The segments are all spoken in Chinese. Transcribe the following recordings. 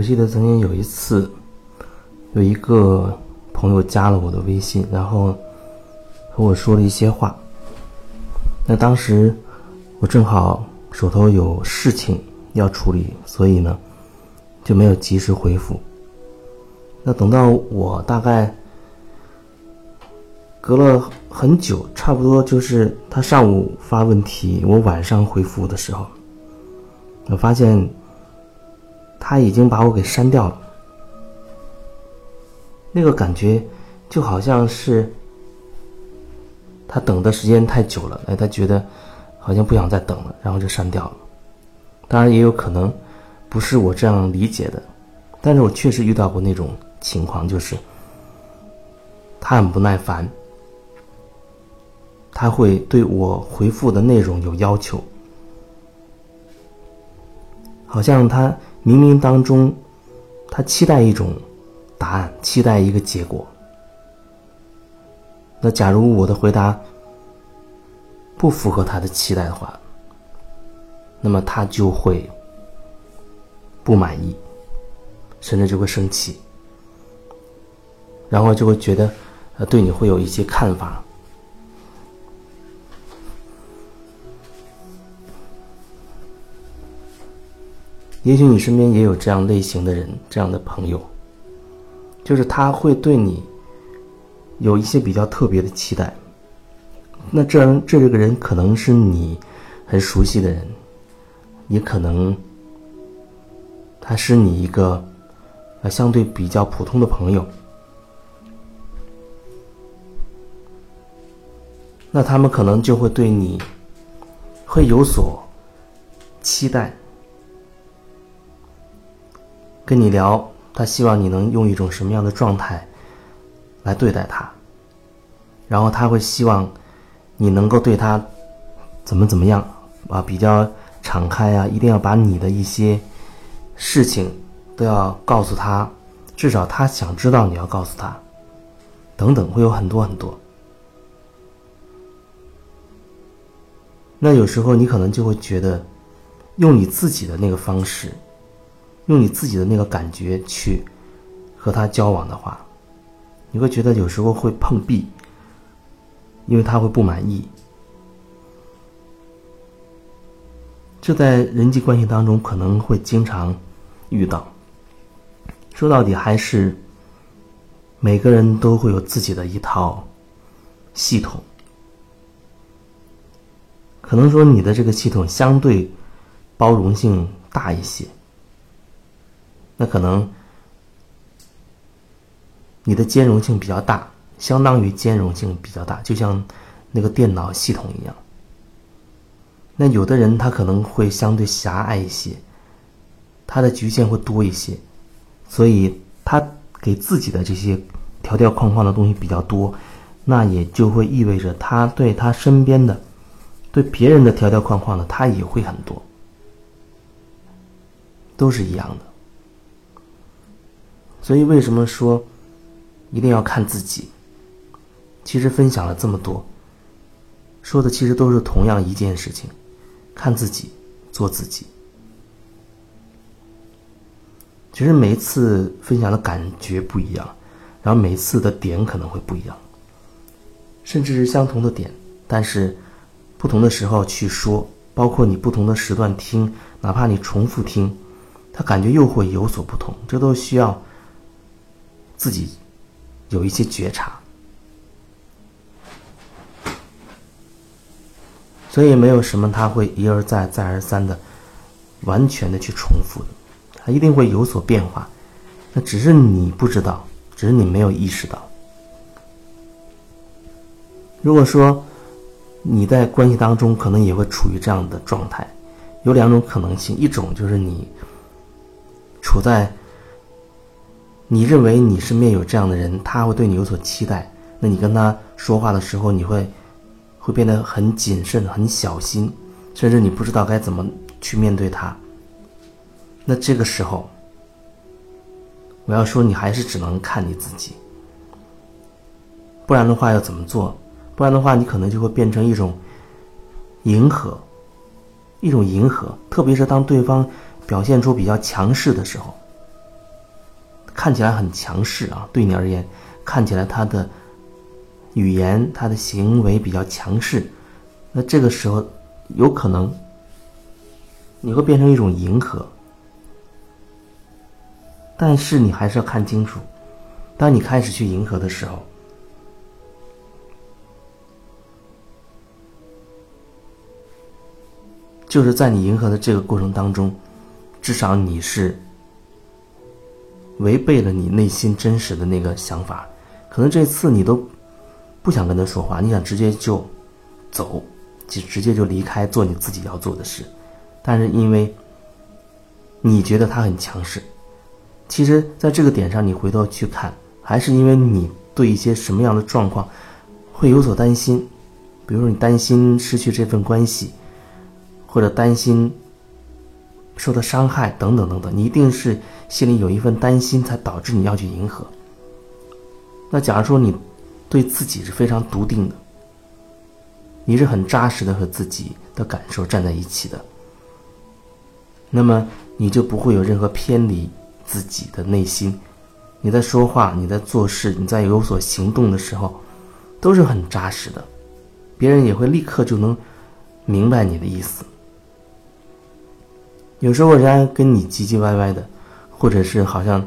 我记得曾经有一次，有一个朋友加了我的微信，然后和我说了一些话。那当时我正好手头有事情要处理，所以呢就没有及时回复。那等到我大概隔了很久，差不多就是他上午发问题，我晚上回复的时候，我发现他已经把我给删掉了。那个感觉就好像是他等的时间太久了，哎，他觉得好像不想再等了，然后就删掉了。当然也有可能不是我这样理解的，但是我确实遇到过那种。情况就是，他很不耐烦，他会对我回复的内容有要求，好像他冥冥当中，他期待一种答案，期待一个结果。那假如我的回答不符合他的期待的话，那么他就会不满意，甚至就会生气。然后就会觉得，呃，对你会有一些看法。也许你身边也有这样类型的人，这样的朋友，就是他会对你有一些比较特别的期待。那这这这个人可能是你很熟悉的人，也可能他是你一个呃相对比较普通的朋友。那他们可能就会对你会有所期待，跟你聊，他希望你能用一种什么样的状态来对待他，然后他会希望你能够对他怎么怎么样啊，比较敞开啊，一定要把你的一些事情都要告诉他，至少他想知道你要告诉他，等等，会有很多很多。那有时候你可能就会觉得，用你自己的那个方式，用你自己的那个感觉去和他交往的话，你会觉得有时候会碰壁，因为他会不满意。这在人际关系当中可能会经常遇到。说到底，还是每个人都会有自己的一套系统。可能说你的这个系统相对包容性大一些，那可能你的兼容性比较大，相当于兼容性比较大，就像那个电脑系统一样。那有的人他可能会相对狭隘一些，他的局限会多一些，所以他给自己的这些条条框框的东西比较多，那也就会意味着他对他身边的。对别人的条条框框呢，他也会很多，都是一样的。所以为什么说一定要看自己？其实分享了这么多，说的其实都是同样一件事情：看自己，做自己。其实每一次分享的感觉不一样，然后每一次的点可能会不一样，甚至是相同的点，但是。不同的时候去说，包括你不同的时段听，哪怕你重复听，他感觉又会有所不同。这都需要自己有一些觉察，所以没有什么他会一而再、再而三的完全的去重复的，他一定会有所变化。那只是你不知道，只是你没有意识到。如果说。你在关系当中可能也会处于这样的状态，有两种可能性：一种就是你处在你认为你身边有这样的人，他会对你有所期待，那你跟他说话的时候，你会会变得很谨慎、很小心，甚至你不知道该怎么去面对他。那这个时候，我要说，你还是只能看你自己，不然的话要怎么做？不然的话，你可能就会变成一种迎合，一种迎合。特别是当对方表现出比较强势的时候，看起来很强势啊，对你而言，看起来他的语言、他的行为比较强势，那这个时候有可能你会变成一种迎合。但是你还是要看清楚，当你开始去迎合的时候，就是在你迎合的这个过程当中，至少你是违背了你内心真实的那个想法。可能这次你都不想跟他说话，你想直接就走，就直接就离开，做你自己要做的事。但是因为你觉得他很强势。其实，在这个点上，你回头去看，还是因为你对一些什么样的状况会有所担心，比如说你担心失去这份关系，或者担心受到伤害等等等等，你一定是心里有一份担心，才导致你要去迎合。那假如说你对自己是非常笃定的，你是很扎实的和自己的感受站在一起的，那么你就不会有任何偏离。自己的内心，你在说话，你在做事，你在有所行动的时候，都是很扎实的，别人也会立刻就能明白你的意思。有时候人家跟你唧唧歪歪的，或者是好像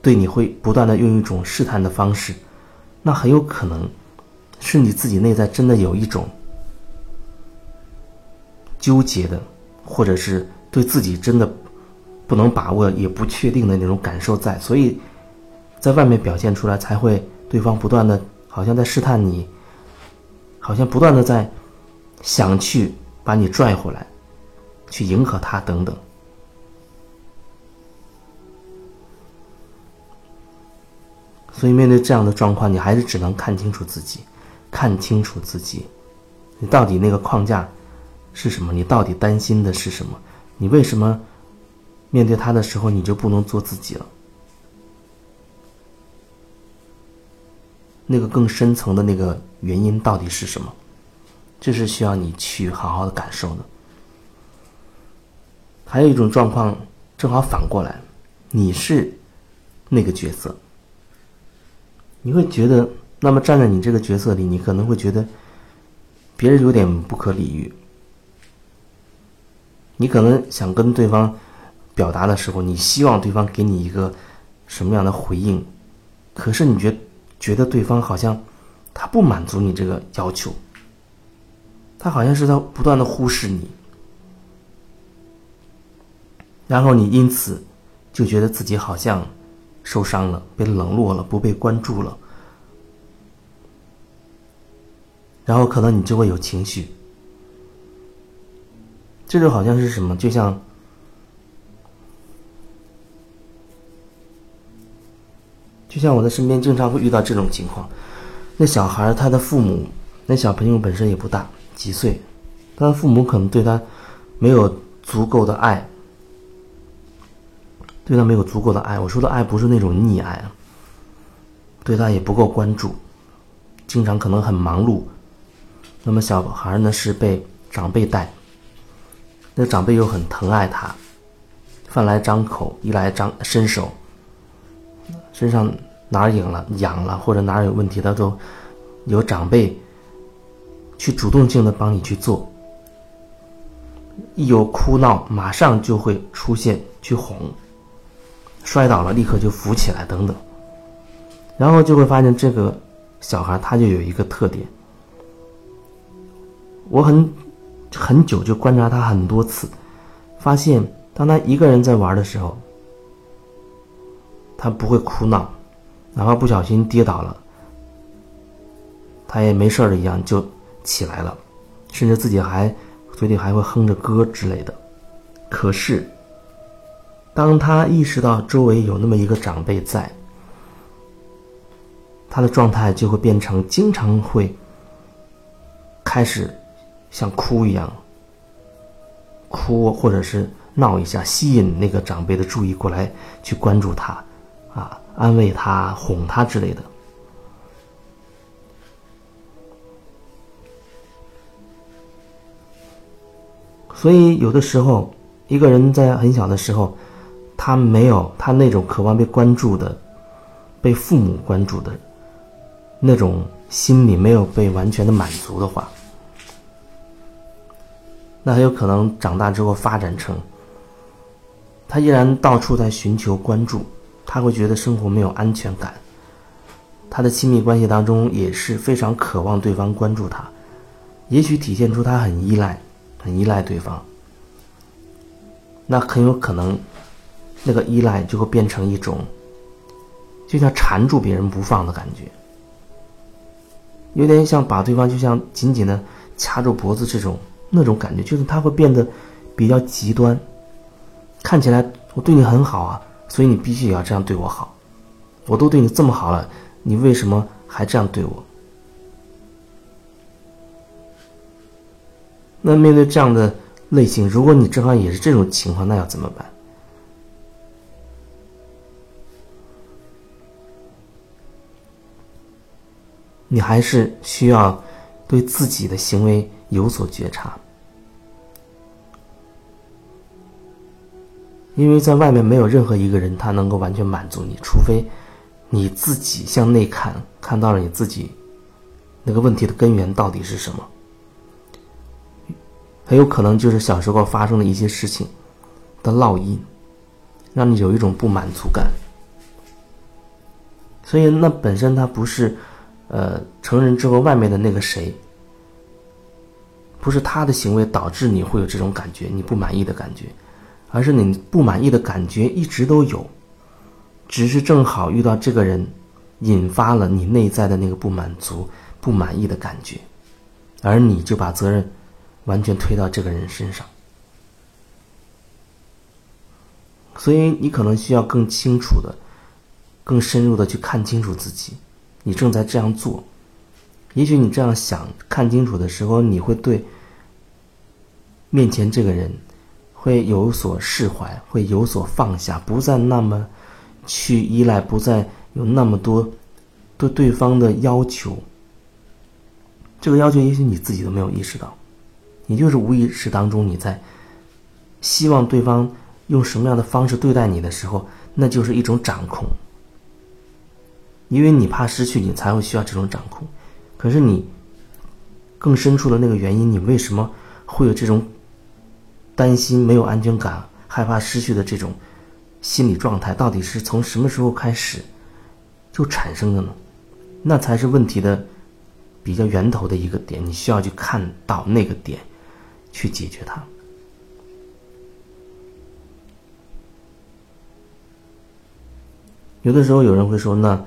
对你会不断的用一种试探的方式，那很有可能是你自己内在真的有一种纠结的，或者是对自己真的。不能把握也不确定的那种感受在，所以，在外面表现出来才会对方不断的，好像在试探你，好像不断的在想去把你拽回来，去迎合他等等。所以面对这样的状况，你还是只能看清楚自己，看清楚自己，你到底那个框架是什么？你到底担心的是什么？你为什么？面对他的时候，你就不能做自己了。那个更深层的那个原因到底是什么？这是需要你去好好的感受的。还有一种状况，正好反过来，你是那个角色，你会觉得，那么站在你这个角色里，你可能会觉得别人有点不可理喻，你可能想跟对方。表达的时候，你希望对方给你一个什么样的回应？可是你觉觉得对方好像他不满足你这个要求，他好像是在不断的忽视你，然后你因此就觉得自己好像受伤了，被冷落了，不被关注了，然后可能你就会有情绪，这就好像是什么？就像。就像我的身边经常会遇到这种情况，那小孩他的父母，那小朋友本身也不大几岁，他的父母可能对他没有足够的爱，对他没有足够的爱。我说的爱不是那种溺爱啊，对他也不够关注，经常可能很忙碌。那么小孩呢是被长辈带，那长辈又很疼爱他，饭来张口，衣来张伸手。身上哪儿痒了、痒了，或者哪儿有问题，他都有长辈去主动性的帮你去做。一有哭闹，马上就会出现去哄。摔倒了，立刻就扶起来，等等。然后就会发现这个小孩他就有一个特点。我很很久就观察他很多次，发现当他一个人在玩的时候。他不会哭闹，哪怕不小心跌倒了，他也没事儿的一样就起来了，甚至自己还嘴里还会哼着歌之类的。可是，当他意识到周围有那么一个长辈在，他的状态就会变成经常会开始像哭一样哭，或者是闹一下，吸引那个长辈的注意过来去关注他。啊，安慰他、哄他之类的。所以，有的时候，一个人在很小的时候他没有他那种渴望被关注的、被父母关注的那种心理没有被完全的满足的话，那很有可能长大之后发展成，他依然到处在寻求关注，他会觉得生活没有安全感。他的亲密关系当中也是非常渴望对方关注他，也许体现出他很依赖，很依赖对方。那很有可能，那个依赖就会变成一种，就像缠住别人不放的感觉，有点像把对方就像紧紧的掐住脖子这种那种感觉，就是他会变得比较极端，看起来我对你很好啊，所以你必须也要这样对我好，我都对你这么好了。你为什么还这样对我？那面对这样的类型，如果你正好也是这种情况，那要怎么办？你还是需要对自己的行为有所觉察，因为在外面没有任何一个人他能够完全满足你，除非。你自己向内看，看到了你自己那个问题的根源到底是什么？很有可能就是小时候发生的一些事情的烙印，让你有一种不满足感。所以那本身它不是，呃，成人之后外面的那个谁，不是他的行为导致你会有这种感觉，你不满意的感觉，而是你不满意的感觉一直都有。只是正好遇到这个人，引发了你内在的那个不满足、不满意的感觉，而你就把责任完全推到这个人身上。所以你可能需要更清楚的、更深入的去看清楚自己，你正在这样做。也许你这样想、看清楚的时候，你会对面前这个人会有所释怀，会有所放下，不再那么。去依赖，不再有那么多对对方的要求。这个要求也许你自己都没有意识到，你就是无意识当中你在希望对方用什么样的方式对待你的时候，那就是一种掌控。因为你怕失去，你才会需要这种掌控。可是你更深处的那个原因，你为什么会有这种担心、没有安全感、害怕失去的这种？心理状态到底是从什么时候开始就产生的呢？那才是问题的比较源头的一个点，你需要去看到那个点，去解决它。有的时候有人会说：“那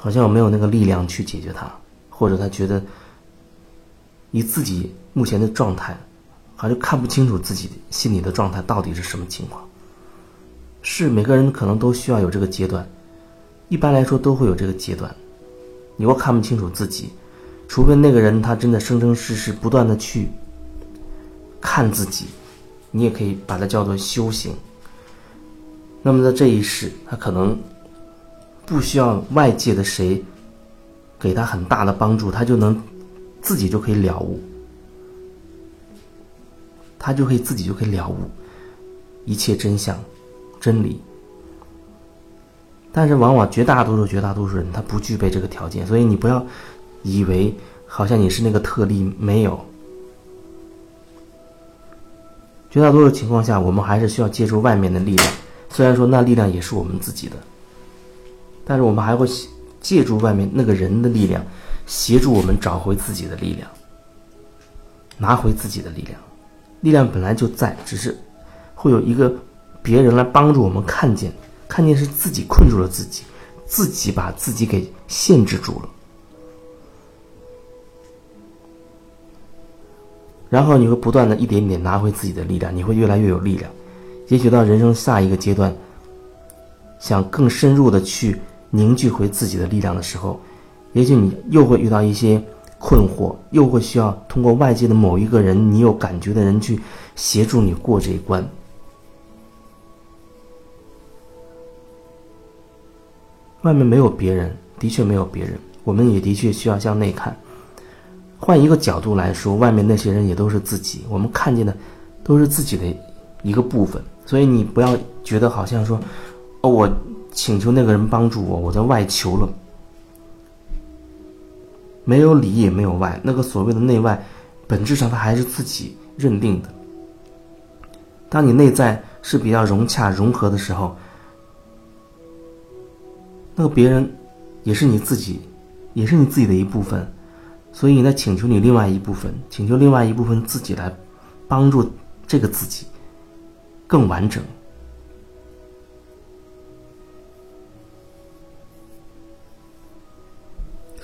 好像我没有那个力量去解决它，或者他觉得以自己目前的状态，好像看不清楚自己心里的状态到底是什么情况。”是每个人可能都需要有这个阶段，一般来说都会有这个阶段。你若看不清楚自己，除非那个人他真的生生世世不断的去看自己，你也可以把它叫做修行。那么在这一世，他可能不需要外界的谁给他很大的帮助，他就能自己就可以了悟，他就可以自己就可以了悟一切真相。真理，但是往往绝大多数、绝大多数人他不具备这个条件，所以你不要以为好像你是那个特例，没有。绝大多数情况下，我们还是需要借助外面的力量，虽然说那力量也是我们自己的，但是我们还会借助外面那个人的力量，协助我们找回自己的力量，拿回自己的力量。力量本来就在，只是会有一个。别人来帮助我们看见，看见是自己困住了自己，自己把自己给限制住了。然后你会不断的一点点拿回自己的力量，你会越来越有力量。也许到人生下一个阶段，想更深入的去凝聚回自己的力量的时候，也许你又会遇到一些困惑，又会需要通过外界的某一个人，你有感觉的人去协助你过这一关。外面没有别人，的确没有别人。我们也的确需要向内看。换一个角度来说，外面那些人也都是自己。我们看见的，都是自己的一个部分。所以你不要觉得好像说，哦，我请求那个人帮助我，我在外求了，没有里也没有外，那个所谓的内外，本质上它还是自己认定的。当你内在是比较融洽融合的时候，那个别人也是你自己，也是你自己的一部分，所以你在请求你另外一部分，请求另外一部分自己来帮助这个自己更完整。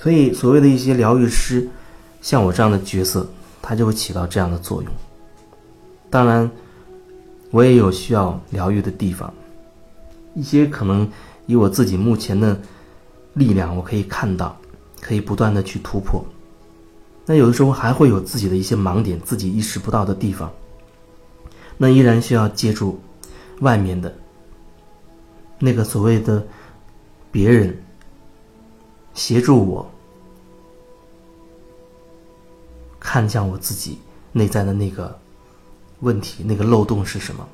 所以，所谓的一些疗愈师，像我这样的角色，他就会起到这样的作用。当然。我也有需要疗愈的地方，一些可能以我自己目前的力量，我可以看到，可以不断的去突破。那有的时候还会有自己的一些盲点，自己意识不到的地方，那依然需要借助外面的那个所谓的别人协助我，看向我自己内在的那个。问题那个漏洞是什么？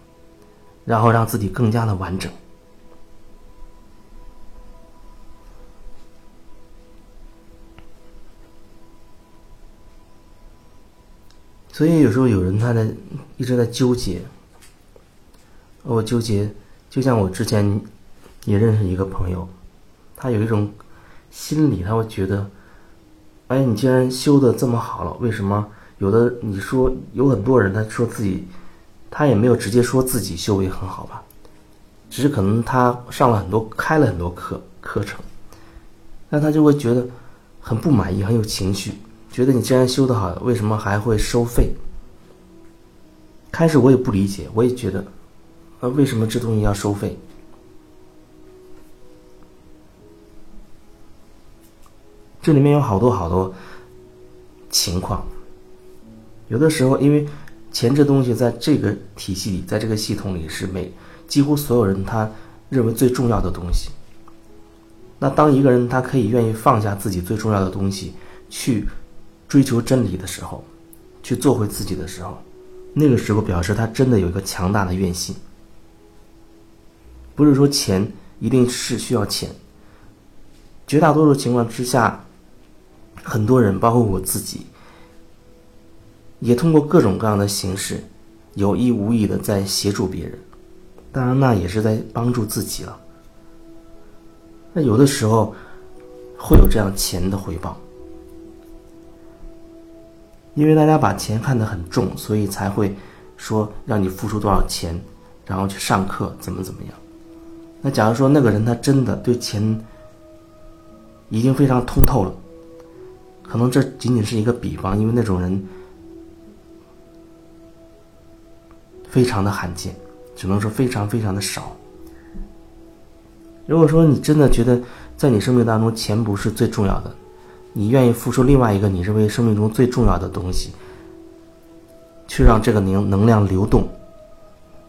然后让自己更加的完整。所以有时候有人他在一直在纠结，我纠结，就像我之前也认识一个朋友，他有一种心理，他会觉得，哎，你既然修的这么好了，为什么？有的你说有很多人，他说自己，他也没有直接说自己修为很好吧，只是可能他上了很多开了很多课课程，那他就会觉得很不满意，很有情绪，觉得你既然修得好，为什么还会收费？开始我也不理解，我也觉得，那为什么这东西要收费？这里面有好多好多情况。有的时候，因为钱这东西在这个体系里，在这个系统里是每几乎所有人他认为最重要的东西。那当一个人他可以愿意放下自己最重要的东西，去追求真理的时候，去做回自己的时候，那个时候表示他真的有一个强大的愿心。不是说钱一定是需要钱，绝大多数情况之下，很多人包括我自己。也通过各种各样的形式，有意无意的在协助别人，当然那也是在帮助自己了。那有的时候会有这样钱的回报，因为大家把钱看得很重，所以才会说让你付出多少钱，然后去上课怎么怎么样。那假如说那个人他真的对钱已经非常通透了，可能这仅仅是一个比方，因为那种人。非常的罕见，只能说非常非常的少。如果说你真的觉得在你生命当中钱不是最重要的，你愿意付出另外一个你认为生命中最重要的东西，去让这个能能量流动，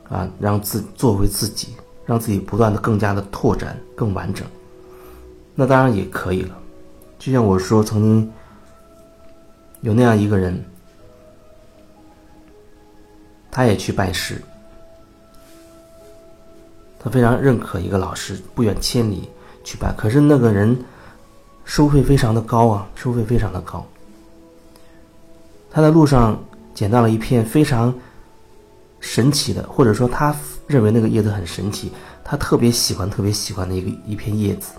啊，让自作为自己，让自己不断的更加的拓展更完整，那当然也可以了。就像我说，曾经有那样一个人。他也去拜师，他非常认可一个老师，不远千里去拜。可是那个人收费非常的高啊，收费非常的高。他在路上捡到了一片非常神奇的，或者说他认为那个叶子很神奇，他特别喜欢、特别喜欢的一个一片叶子。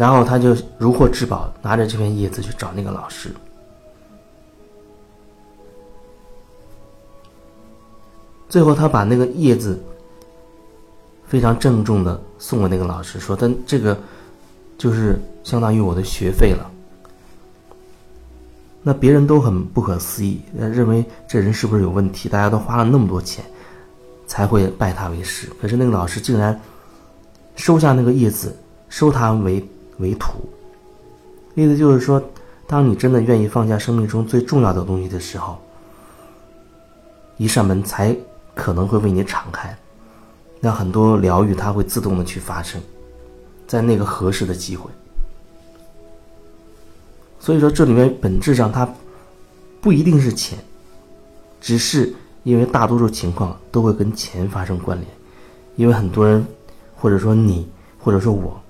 然后他就如获至宝，拿着这片叶子去找那个老师。最后，他把那个叶子非常郑重的送给那个老师，说：“他这个就是相当于我的学费了。”那别人都很不可思议，认为这人是不是有问题？大家都花了那么多钱才会拜他为师，可是那个老师竟然收下那个叶子，收他为为土。意思就是说，当你真的愿意放下生命中最重要的东西的时候，一扇门才。可能会为你敞开，那很多疗愈它会自动的去发生，在那个合适的机会。所以说，这里面本质上它不一定是钱，只是因为大多数情况都会跟钱发生关联，因为很多人，或者说你，或者说我，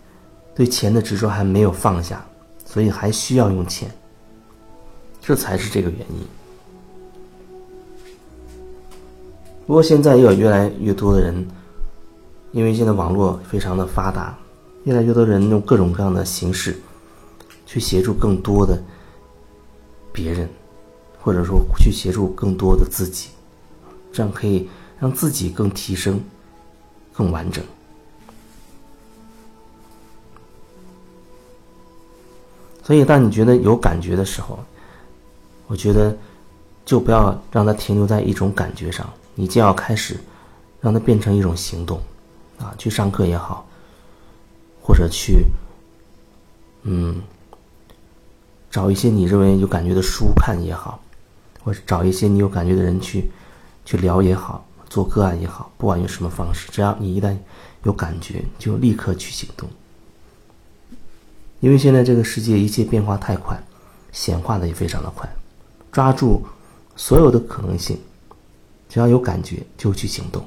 对钱的执着还没有放下，所以还需要用钱。这才是这个原因。不过现在也有越来越多的人，因为现在网络非常的发达，越来越多人用各种各样的形式，去协助更多的别人，或者说去协助更多的自己。这样可以让自己更提升、更完整。所以，当你觉得有感觉的时候，我觉得就不要让它停留在一种感觉上，你就要开始让它变成一种行动，啊，去上课也好，或者去，嗯，找一些你认为有感觉的书看也好，或者找一些你有感觉的人去。去聊也好，做个案也好，不管用什么方式，只要你一旦有感觉，就立刻去行动。因为现在这个世界一切变化太快，显化的也非常的快，抓住所有的可能性，只要有感觉就去行动。